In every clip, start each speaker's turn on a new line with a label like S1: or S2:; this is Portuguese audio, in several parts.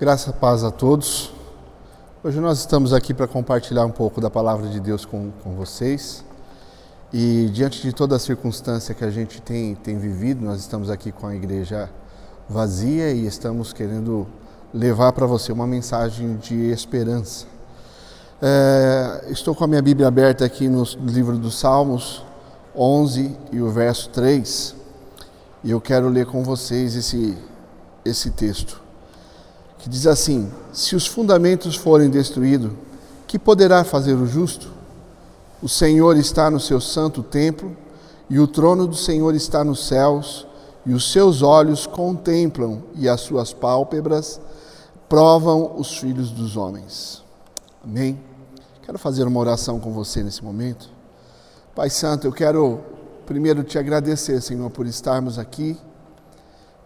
S1: Graça e paz a todos. Hoje nós estamos aqui para compartilhar um pouco da palavra de Deus com, com vocês. E diante de toda a circunstância que a gente tem, tem vivido, nós estamos aqui com a igreja vazia e estamos querendo levar para você uma mensagem de esperança. É, estou com a minha Bíblia aberta aqui no livro dos Salmos 11 e o verso 3 e eu quero ler com vocês esse, esse texto que diz assim: Se os fundamentos forem destruídos, que poderá fazer o justo? O Senhor está no seu santo templo, e o trono do Senhor está nos céus, e os seus olhos contemplam, e as suas pálpebras provam os filhos dos homens. Amém? Quero fazer uma oração com você nesse momento. Pai Santo, eu quero primeiro te agradecer, Senhor, por estarmos aqui,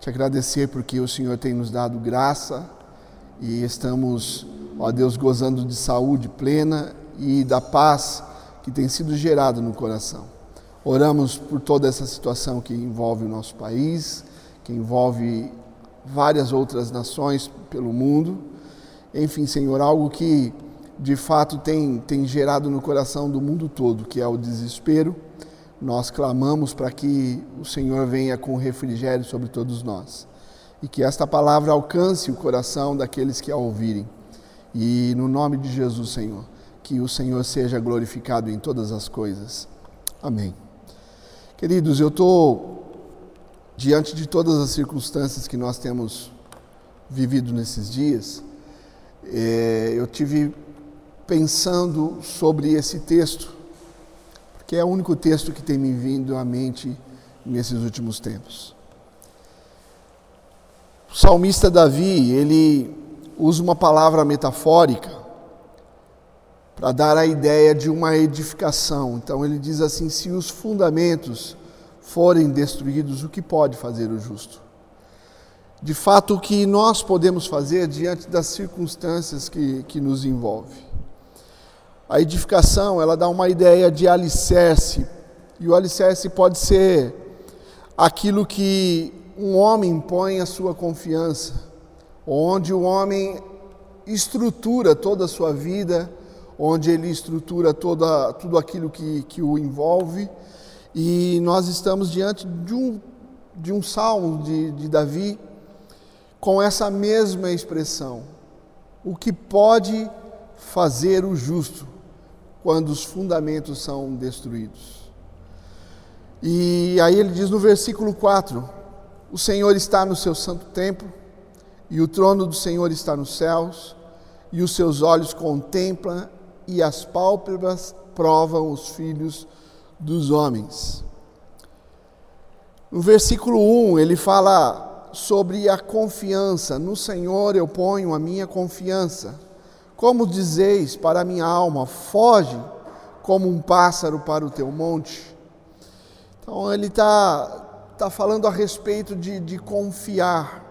S1: te agradecer porque o Senhor tem nos dado graça e estamos, ó Deus, gozando de saúde plena e da paz que tem sido gerada no coração. Oramos por toda essa situação que envolve o nosso país, que envolve várias outras nações pelo mundo. Enfim, Senhor, algo que de fato tem, tem gerado no coração do mundo todo, que é o desespero. Nós clamamos para que o Senhor venha com refrigério sobre todos nós e que esta palavra alcance o coração daqueles que a ouvirem. E no nome de Jesus, Senhor, que o Senhor seja glorificado em todas as coisas. Amém. Queridos, eu estou diante de todas as circunstâncias que nós temos vivido nesses dias, é, eu tive pensando sobre esse texto, porque é o único texto que tem me vindo à mente nesses últimos tempos. O salmista Davi, ele usa uma palavra metafórica para dar a ideia de uma edificação. Então ele diz assim: se os fundamentos forem destruídos, o que pode fazer o justo? De fato, o que nós podemos fazer diante das circunstâncias que, que nos envolve? A edificação, ela dá uma ideia de alicerce, e o alicerce pode ser aquilo que um homem põe a sua confiança, onde o homem estrutura toda a sua vida, onde ele estrutura toda, tudo aquilo que, que o envolve. E nós estamos diante de um, de um salmo de, de Davi com essa mesma expressão. O que pode fazer o justo quando os fundamentos são destruídos? E aí ele diz no versículo 4: o Senhor está no seu santo templo, e o trono do Senhor está nos céus, e os seus olhos contemplam, e as pálpebras provam os filhos dos homens. No versículo 1, ele fala sobre a confiança. No Senhor eu ponho a minha confiança. Como dizeis para a minha alma, foge como um pássaro para o teu monte. Então ele está está falando a respeito de, de confiar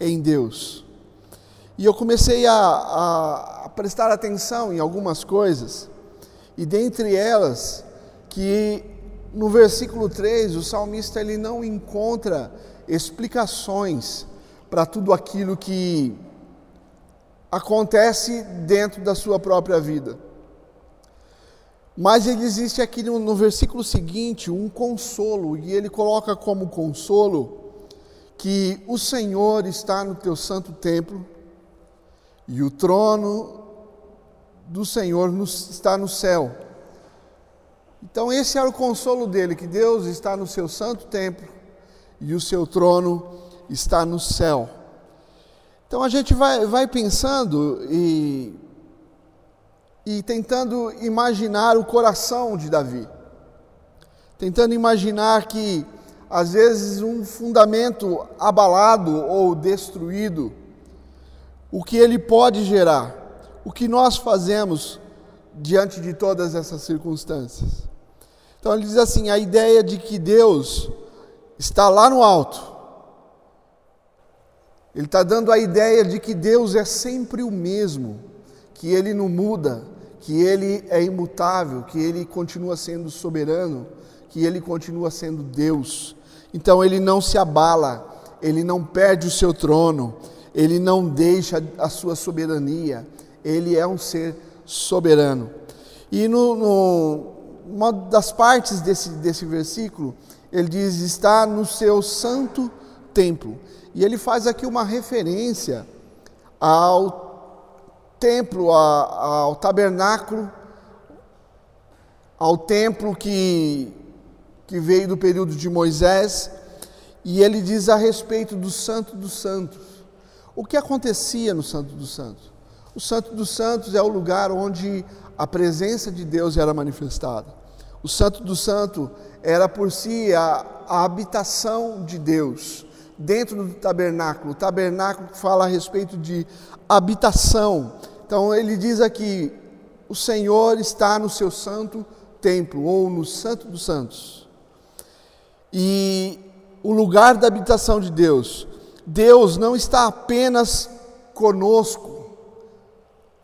S1: em Deus. E eu comecei a, a, a, prestar atenção em algumas coisas, e dentre elas, que no versículo 3, o salmista ele não encontra explicações para tudo aquilo que acontece dentro da sua própria vida. Mas ele existe aqui no, no versículo seguinte um consolo, e ele coloca como consolo que o Senhor está no teu santo templo e o trono do Senhor está no céu. Então, esse era o consolo dele, que Deus está no seu santo templo e o seu trono está no céu. Então, a gente vai, vai pensando e e tentando imaginar o coração de Davi. Tentando imaginar que, às vezes, um fundamento abalado ou destruído, o que ele pode gerar, o que nós fazemos diante de todas essas circunstâncias. Então ele diz assim: a ideia de que Deus está lá no alto, ele está dando a ideia de que Deus é sempre o mesmo, que ele não muda, que ele é imutável, que ele continua sendo soberano, que ele continua sendo Deus. Então ele não se abala, ele não perde o seu trono, ele não deixa a sua soberania, ele é um ser soberano. E no, no, uma das partes desse, desse versículo, ele diz: está no seu santo templo. E ele faz aqui uma referência ao templo, ao tabernáculo, ao templo que, que veio do período de Moisés, e ele diz a respeito do Santo dos Santos. O que acontecia no Santo dos Santos? O Santo dos Santos é o lugar onde a presença de Deus era manifestada. O Santo do Santo era por si a, a habitação de Deus dentro do tabernáculo. O tabernáculo fala a respeito de habitação. Então ele diz aqui: o Senhor está no seu santo templo ou no Santo dos Santos. E o lugar da habitação de Deus, Deus não está apenas conosco,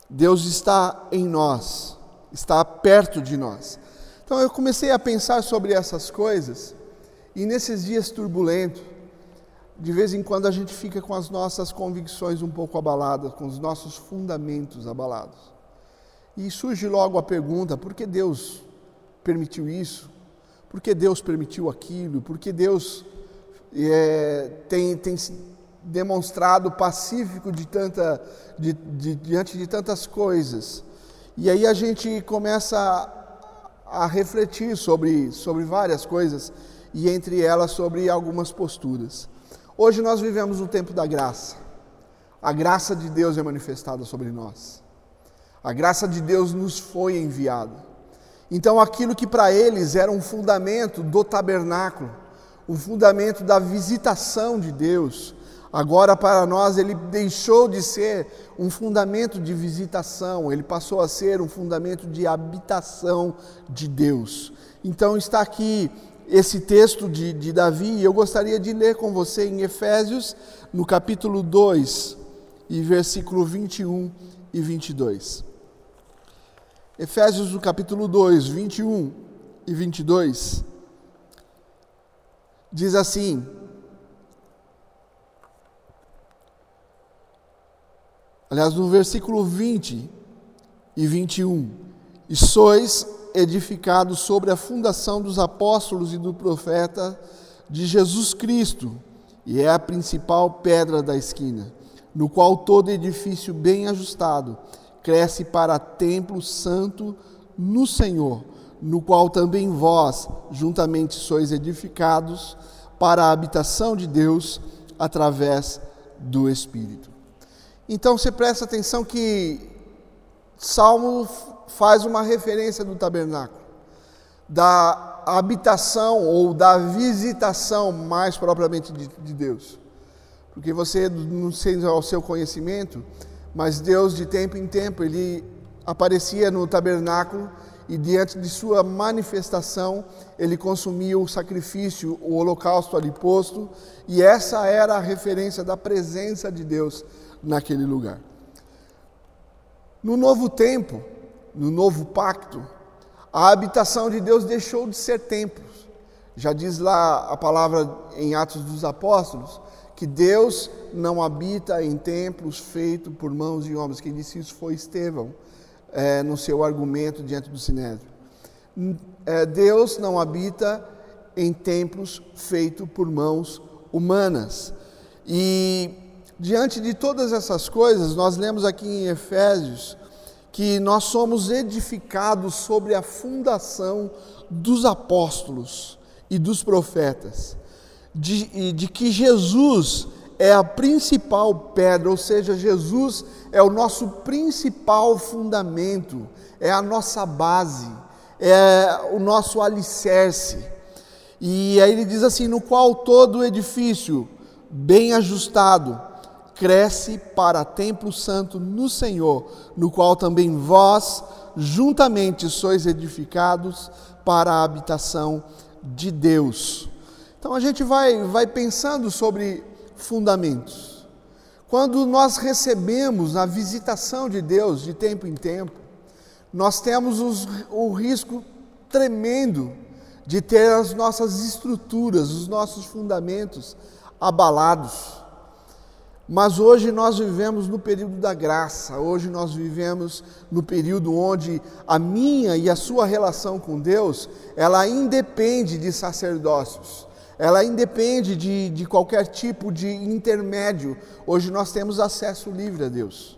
S1: Deus está em nós, está perto de nós. Então eu comecei a pensar sobre essas coisas e nesses dias turbulentos, de vez em quando a gente fica com as nossas convicções um pouco abaladas, com os nossos fundamentos abalados. E surge logo a pergunta: por que Deus permitiu isso? Por que Deus permitiu aquilo? Por que Deus é, tem, tem demonstrado pacífico de tanta, de, de, diante de tantas coisas? E aí a gente começa a, a refletir sobre, sobre várias coisas e entre elas sobre algumas posturas. Hoje nós vivemos um tempo da graça. A graça de Deus é manifestada sobre nós. A graça de Deus nos foi enviada. Então, aquilo que para eles era um fundamento do tabernáculo, um fundamento da visitação de Deus, agora para nós ele deixou de ser um fundamento de visitação, ele passou a ser um fundamento de habitação de Deus. Então, está aqui esse texto de, de Davi, e eu gostaria de ler com você em Efésios, no capítulo 2, e versículo 21 e 22. Efésios, no capítulo 2, 21 e 22, diz assim: Aliás, no versículo 20 e 21, e sois edificado sobre a fundação dos apóstolos e do profeta de Jesus Cristo, e é a principal pedra da esquina, no qual todo edifício bem ajustado cresce para templo santo no Senhor, no qual também vós juntamente sois edificados para a habitação de Deus através do Espírito. Então você presta atenção que Salmo faz uma referência do tabernáculo, da habitação ou da visitação mais propriamente de, de Deus. Porque você, não sei ao seu conhecimento, mas Deus de tempo em tempo, ele aparecia no tabernáculo e diante de sua manifestação, ele consumia o sacrifício, o holocausto ali posto, e essa era a referência da presença de Deus naquele lugar. No novo tempo, no novo pacto, a habitação de Deus deixou de ser templos. Já diz lá a palavra em Atos dos Apóstolos que Deus não habita em templos feitos por mãos de homens. Quem disse isso foi Estevão, é, no seu argumento diante do Sinédrio. É, Deus não habita em templos feitos por mãos humanas. E diante de todas essas coisas, nós lemos aqui em Efésios que nós somos edificados sobre a fundação dos apóstolos e dos profetas, de, de que Jesus é a principal pedra, ou seja, Jesus é o nosso principal fundamento, é a nossa base, é o nosso alicerce. E aí ele diz assim: no qual todo o edifício, bem ajustado, cresce para templo santo no Senhor, no qual também vós juntamente sois edificados para a habitação de Deus. Então a gente vai, vai pensando sobre fundamentos. Quando nós recebemos a visitação de Deus de tempo em tempo, nós temos os, o risco tremendo de ter as nossas estruturas, os nossos fundamentos abalados Mas hoje nós vivemos no período da graça, hoje nós vivemos no período onde a minha e a sua relação com Deus, ela independe de sacerdócios, ela independe de, de qualquer tipo de intermédio. Hoje nós temos acesso livre a Deus.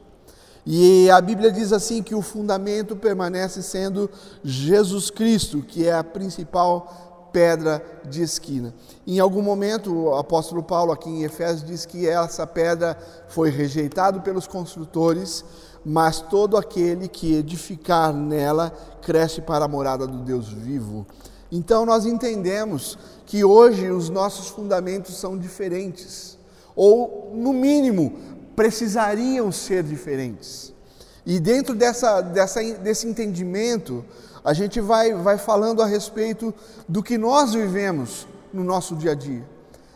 S1: E a Bíblia diz assim que o fundamento permanece sendo Jesus Cristo, que é a principal pedra de esquina. Em algum momento, o apóstolo Paulo, aqui em Efésios, diz que essa pedra foi rejeitada pelos construtores, mas todo aquele que edificar nela cresce para a morada do Deus vivo. Então, nós entendemos que hoje os nossos fundamentos são diferentes, ou, no mínimo, precisariam ser diferentes. E dentro dessa, dessa, desse entendimento, a gente vai, vai falando a respeito do que nós vivemos no nosso dia a dia,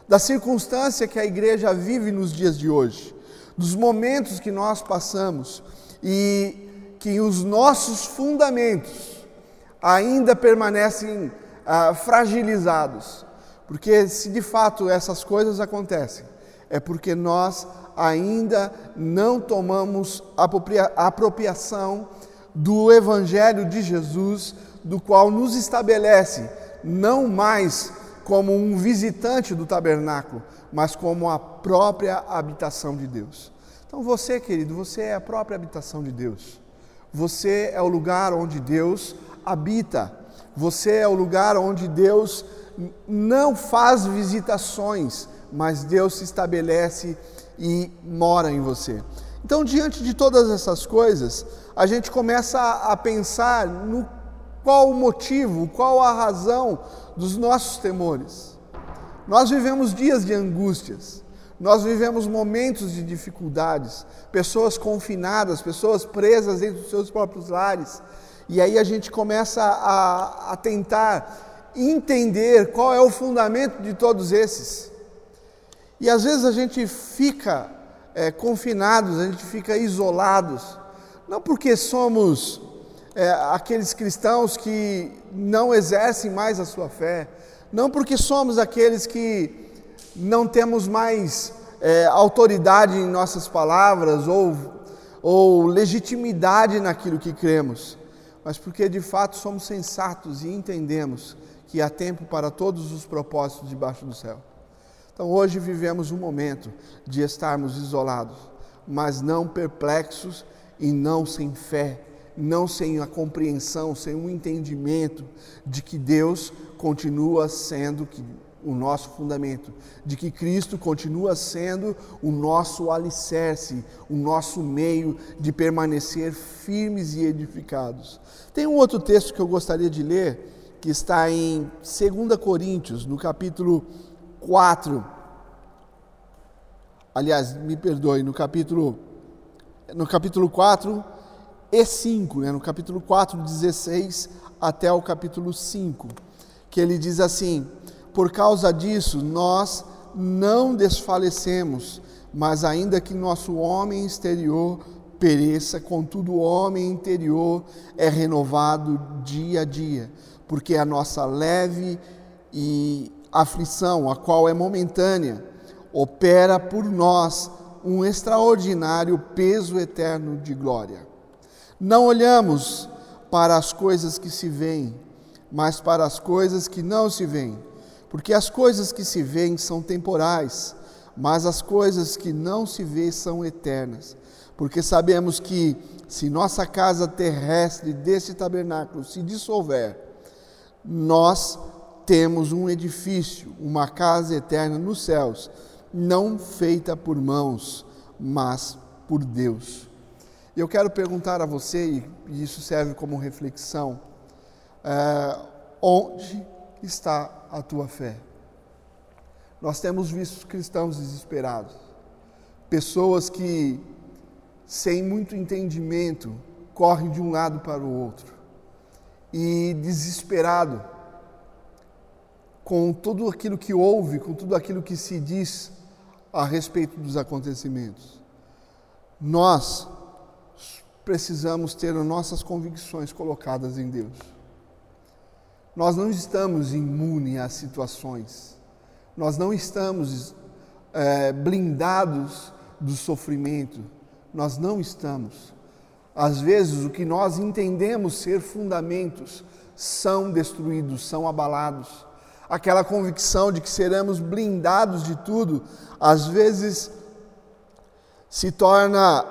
S1: da circunstância que a igreja vive nos dias de hoje, dos momentos que nós passamos e que os nossos fundamentos ainda permanecem ah, fragilizados. Porque se de fato essas coisas acontecem, é porque nós ainda não tomamos apropriação do Evangelho de Jesus, do qual nos estabelece não mais como um visitante do tabernáculo, mas como a própria habitação de Deus. Então você, querido, você é a própria habitação de Deus. Você é o lugar onde Deus habita. Você é o lugar onde Deus não faz visitações, mas Deus se estabelece e mora em você. Então, diante de todas essas coisas, a gente começa a pensar no qual o motivo, qual a razão dos nossos temores. Nós vivemos dias de angústias, nós vivemos momentos de dificuldades, pessoas confinadas, pessoas presas dentro dos seus próprios lares, e aí a gente começa a, a tentar entender qual é o fundamento de todos esses. E às vezes a gente fica é, confinados, a gente fica isolados, não porque somos é, aqueles cristãos que não exercem mais a sua fé, não porque somos aqueles que não temos mais é, autoridade em nossas palavras ou, ou legitimidade naquilo que cremos, mas porque de fato somos sensatos e entendemos que há tempo para todos os propósitos debaixo do céu. Então hoje vivemos um momento de estarmos isolados, mas não perplexos e não sem fé, não sem a compreensão, sem o um entendimento de que Deus continua sendo o nosso fundamento, de que Cristo continua sendo o nosso alicerce, o nosso meio de permanecer firmes e edificados. Tem um outro texto que eu gostaria de ler, que está em 2 Coríntios, no capítulo 4. Aliás, me perdoe, no capítulo, no capítulo 4 e 5, né? no capítulo 4, 16 até o capítulo 5, que ele diz assim: Por causa disso, nós não desfalecemos, mas ainda que nosso homem exterior pereça, contudo o homem interior é renovado dia a dia, porque a nossa leve e aflição, a qual é momentânea, opera por nós um extraordinário peso eterno de glória. Não olhamos para as coisas que se veem, mas para as coisas que não se veem, porque as coisas que se veem são temporais, mas as coisas que não se veem são eternas. Porque sabemos que se nossa casa terrestre desse tabernáculo se dissolver, nós temos um edifício, uma casa eterna nos céus, não feita por mãos, mas por Deus. Eu quero perguntar a você, e isso serve como reflexão: é, onde está a tua fé? Nós temos visto cristãos desesperados, pessoas que, sem muito entendimento, correm de um lado para o outro, e desesperado, com tudo aquilo que ouve, com tudo aquilo que se diz a respeito dos acontecimentos. Nós precisamos ter as nossas convicções colocadas em Deus. Nós não estamos imunes às situações, nós não estamos é, blindados do sofrimento. Nós não estamos. Às vezes, o que nós entendemos ser fundamentos são destruídos, são abalados. Aquela convicção de que seremos blindados de tudo, às vezes se torna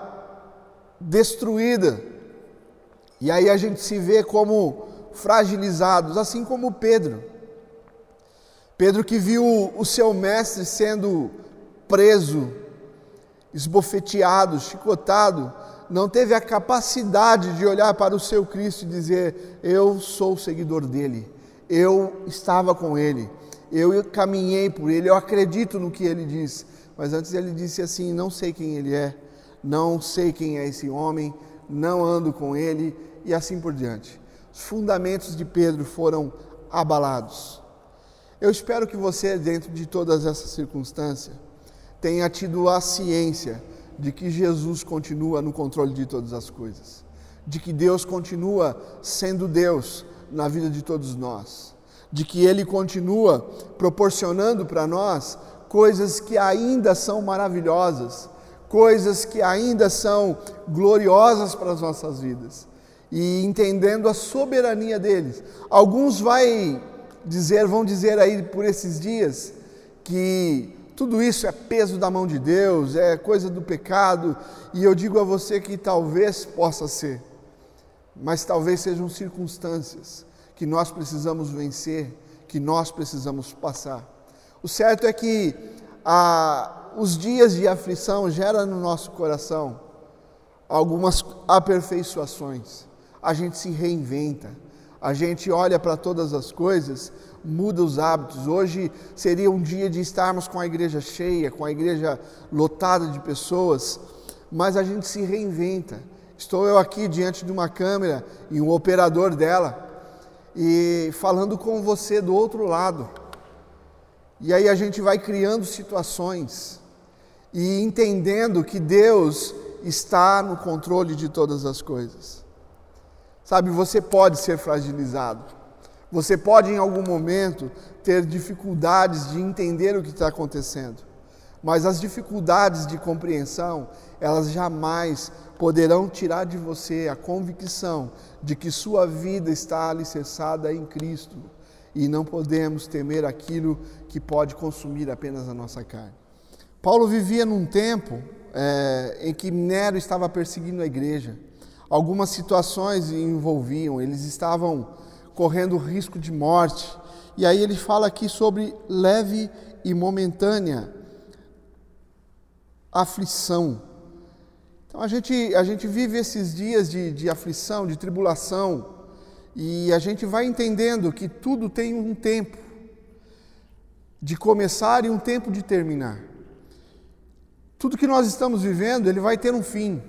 S1: destruída. E aí a gente se vê como fragilizados, assim como Pedro. Pedro que viu o seu mestre sendo preso, esbofeteado, chicotado, não teve a capacidade de olhar para o seu Cristo e dizer: Eu sou seguidor dele, eu estava com ele, eu caminhei por ele, eu acredito no que ele diz. Mas antes ele disse assim: Não sei quem ele é, não sei quem é esse homem, não ando com ele, e assim por diante. Os fundamentos de Pedro foram abalados. Eu espero que você, dentro de todas essas circunstâncias, tenha tido a ciência de que Jesus continua no controle de todas as coisas, de que Deus continua sendo Deus na vida de todos nós, de que Ele continua proporcionando para nós coisas que ainda são maravilhosas, coisas que ainda são gloriosas para as nossas vidas. E entendendo a soberania deles. Alguns vai dizer, vão dizer aí por esses dias que tudo isso é peso da mão de Deus, é coisa do pecado, e eu digo a você que talvez possa ser, mas talvez sejam circunstâncias que nós precisamos vencer, que nós precisamos passar. O certo é que ah, os dias de aflição geram no nosso coração algumas aperfeiçoações, a gente se reinventa, a gente olha para todas as coisas muda os hábitos. Hoje seria um dia de estarmos com a igreja cheia, com a igreja lotada de pessoas, mas a gente se reinventa. Estou eu aqui diante de uma câmera e um operador dela e falando com você do outro lado. E aí a gente vai criando situações e entendendo que Deus está no controle de todas as coisas. Sabe, você pode ser fragilizado. Você pode em algum momento ter dificuldades de entender o que está acontecendo, mas as dificuldades de compreensão, elas jamais poderão tirar de você a convicção de que sua vida está alicerçada em Cristo e não podemos temer aquilo que pode consumir apenas a nossa carne. Paulo vivia num tempo é, em que Nero estava perseguindo a igreja. Algumas situações envolviam, eles estavam correndo risco de morte. E aí ele fala aqui sobre leve e momentânea aflição. Então a gente, a gente vive esses dias de, de aflição, de tribulação, e a gente vai entendendo que tudo tem um tempo de começar e um tempo de terminar. Tudo que nós estamos vivendo, ele vai ter um fim.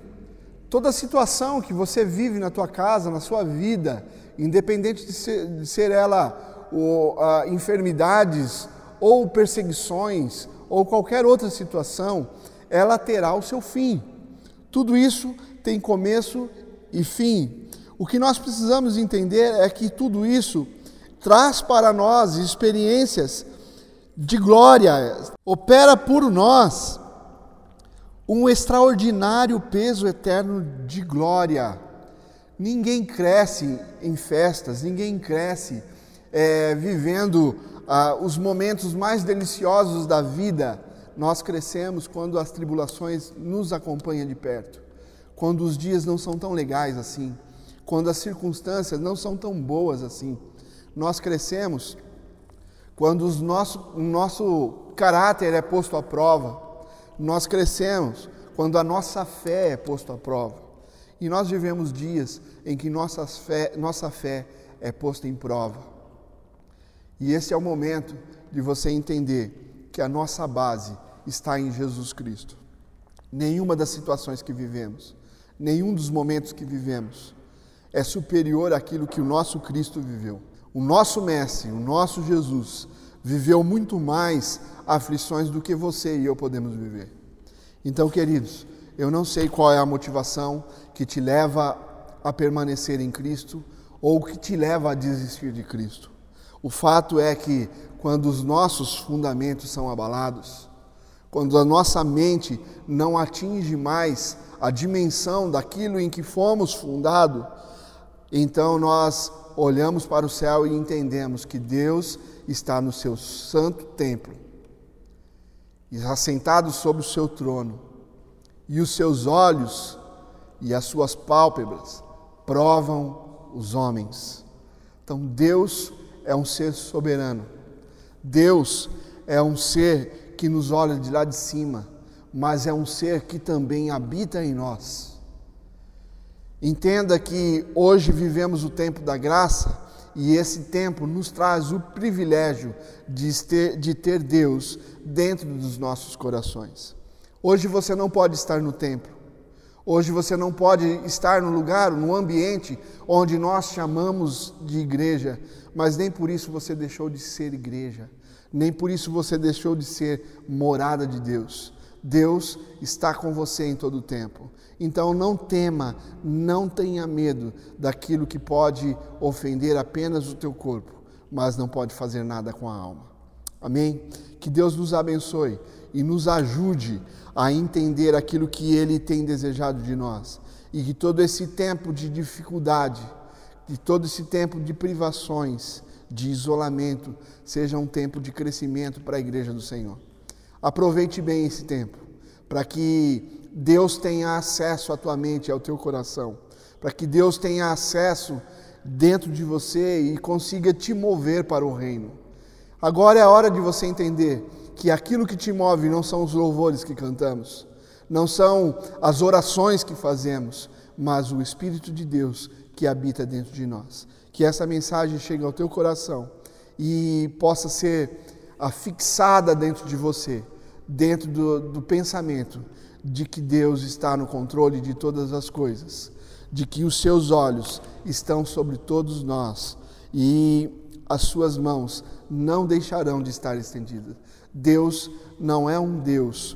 S1: Toda situação que você vive na tua casa, na sua vida, independente de ser, de ser ela ou, uh, enfermidades ou perseguições ou qualquer outra situação, ela terá o seu fim. Tudo isso tem começo e fim. O que nós precisamos entender é que tudo isso traz para nós experiências de glória, opera por nós um extraordinário peso eterno de glória. Ninguém cresce em festas, ninguém cresce é, vivendo ah, os momentos mais deliciosos da vida. Nós crescemos quando as tribulações nos acompanham de perto, quando os dias não são tão legais assim, quando as circunstâncias não são tão boas assim. Nós crescemos quando os nosso, o nosso caráter é posto à prova. Nós crescemos quando a nossa fé é posta à prova. E nós vivemos dias em que nossa fé, nossa fé é posta em prova. E esse é o momento de você entender que a nossa base está em Jesus Cristo. Nenhuma das situações que vivemos, nenhum dos momentos que vivemos é superior àquilo que o nosso Cristo viveu. O nosso Mestre, o nosso Jesus, viveu muito mais aflições do que você e eu podemos viver. Então, queridos, eu não sei qual é a motivação que te leva a permanecer em Cristo ou que te leva a desistir de Cristo. O fato é que quando os nossos fundamentos são abalados, quando a nossa mente não atinge mais a dimensão daquilo em que fomos fundados, então nós olhamos para o céu e entendemos que Deus está no seu santo templo, assentado sobre o seu trono, e os seus olhos e as suas pálpebras provam os homens. Então Deus é um ser soberano. Deus é um ser que nos olha de lá de cima, mas é um ser que também habita em nós. Entenda que hoje vivemos o tempo da graça e esse tempo nos traz o privilégio de ter, de ter Deus dentro dos nossos corações. Hoje você não pode estar no templo, Hoje você não pode estar no lugar, no ambiente onde nós chamamos de igreja, mas nem por isso você deixou de ser igreja, nem por isso você deixou de ser morada de Deus. Deus está com você em todo o tempo. Então não tema, não tenha medo daquilo que pode ofender apenas o teu corpo, mas não pode fazer nada com a alma. Amém? Que Deus nos abençoe e nos ajude a entender aquilo que Ele tem desejado de nós. E que todo esse tempo de dificuldade, de todo esse tempo de privações, de isolamento, seja um tempo de crescimento para a igreja do Senhor. Aproveite bem esse tempo, para que Deus tenha acesso à tua mente, ao teu coração, para que Deus tenha acesso dentro de você e consiga te mover para o reino. Agora é a hora de você entender que aquilo que te move não são os louvores que cantamos, não são as orações que fazemos, mas o Espírito de Deus que habita dentro de nós. Que essa mensagem chegue ao teu coração e possa ser afixada dentro de você, dentro do, do pensamento de que Deus está no controle de todas as coisas, de que os seus olhos estão sobre todos nós e as suas mãos não deixarão de estar estendidas. Deus não é um Deus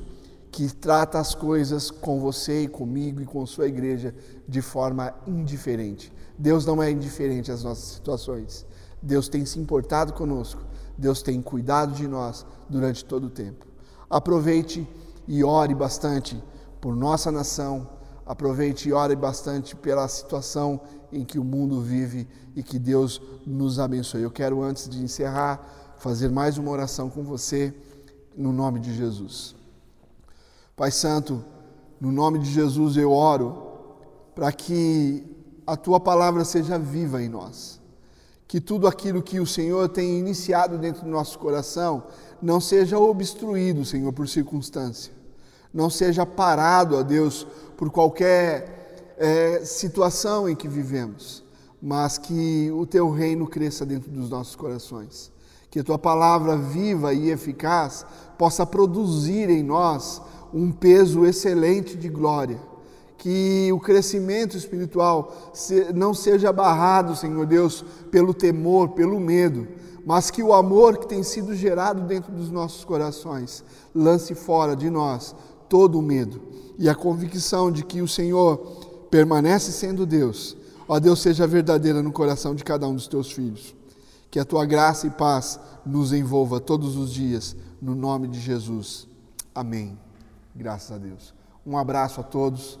S1: que trata as coisas com você e comigo e com sua igreja de forma indiferente. Deus não é indiferente às nossas situações. Deus tem se importado conosco. Deus tem cuidado de nós durante todo o tempo. Aproveite e ore bastante por nossa nação. Aproveite e ore bastante pela situação em que o mundo vive e que Deus nos abençoe. Eu quero, antes de encerrar, fazer mais uma oração com você, no nome de Jesus. Pai Santo, no nome de Jesus eu oro para que a tua palavra seja viva em nós. Que tudo aquilo que o Senhor tem iniciado dentro do nosso coração não seja obstruído, Senhor, por circunstância. Não seja parado, ó Deus, por qualquer é, situação em que vivemos, mas que o teu reino cresça dentro dos nossos corações que a tua palavra viva e eficaz possa produzir em nós um peso excelente de glória. Que o crescimento espiritual não seja barrado, Senhor Deus, pelo temor, pelo medo, mas que o amor que tem sido gerado dentro dos nossos corações lance fora de nós todo o medo e a convicção de que o Senhor permanece sendo Deus. Ó Deus, seja verdadeira no coração de cada um dos teus filhos. Que a tua graça e paz nos envolva todos os dias, no nome de Jesus. Amém. Graças a Deus. Um abraço a todos,